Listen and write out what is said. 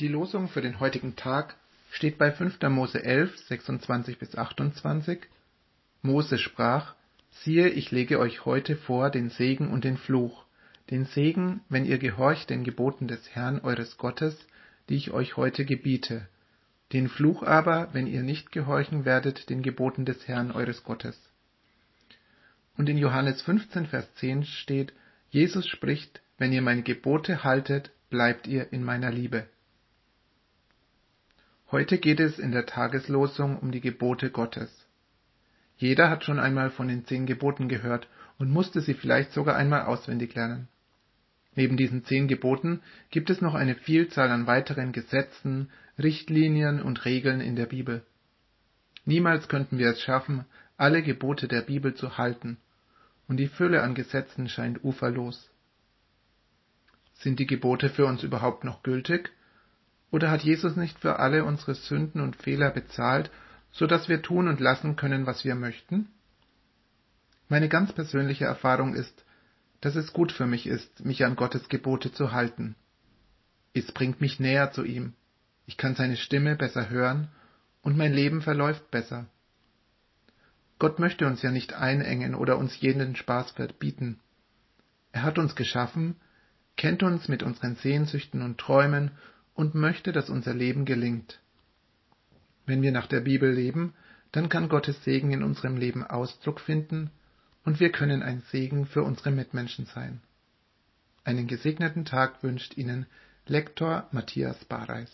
Die Losung für den heutigen Tag steht bei 5. Mose 11, 26 bis 28. Mose sprach: Siehe, ich lege euch heute vor den Segen und den Fluch. Den Segen, wenn ihr gehorcht den Geboten des Herrn eures Gottes, die ich euch heute gebiete. Den Fluch aber, wenn ihr nicht gehorchen werdet den Geboten des Herrn eures Gottes. Und in Johannes 15, Vers 10 steht: Jesus spricht: Wenn ihr meine Gebote haltet, bleibt ihr in meiner Liebe. Heute geht es in der Tageslosung um die Gebote Gottes. Jeder hat schon einmal von den zehn Geboten gehört und musste sie vielleicht sogar einmal auswendig lernen. Neben diesen zehn Geboten gibt es noch eine Vielzahl an weiteren Gesetzen, Richtlinien und Regeln in der Bibel. Niemals könnten wir es schaffen, alle Gebote der Bibel zu halten, und die Fülle an Gesetzen scheint uferlos. Sind die Gebote für uns überhaupt noch gültig oder hat Jesus nicht für alle unsere Sünden und Fehler bezahlt, so dass wir tun und lassen können, was wir möchten? Meine ganz persönliche Erfahrung ist, dass es gut für mich ist, mich an Gottes Gebote zu halten. Es bringt mich näher zu ihm. Ich kann seine Stimme besser hören und mein Leben verläuft besser. Gott möchte uns ja nicht einengen oder uns jeden Spaß verbieten. Er hat uns geschaffen, kennt uns mit unseren Sehnsüchten und Träumen und möchte, dass unser Leben gelingt. Wenn wir nach der Bibel leben, dann kann Gottes Segen in unserem Leben Ausdruck finden und wir können ein Segen für unsere Mitmenschen sein. Einen gesegneten Tag wünscht Ihnen Lektor Matthias Bareis.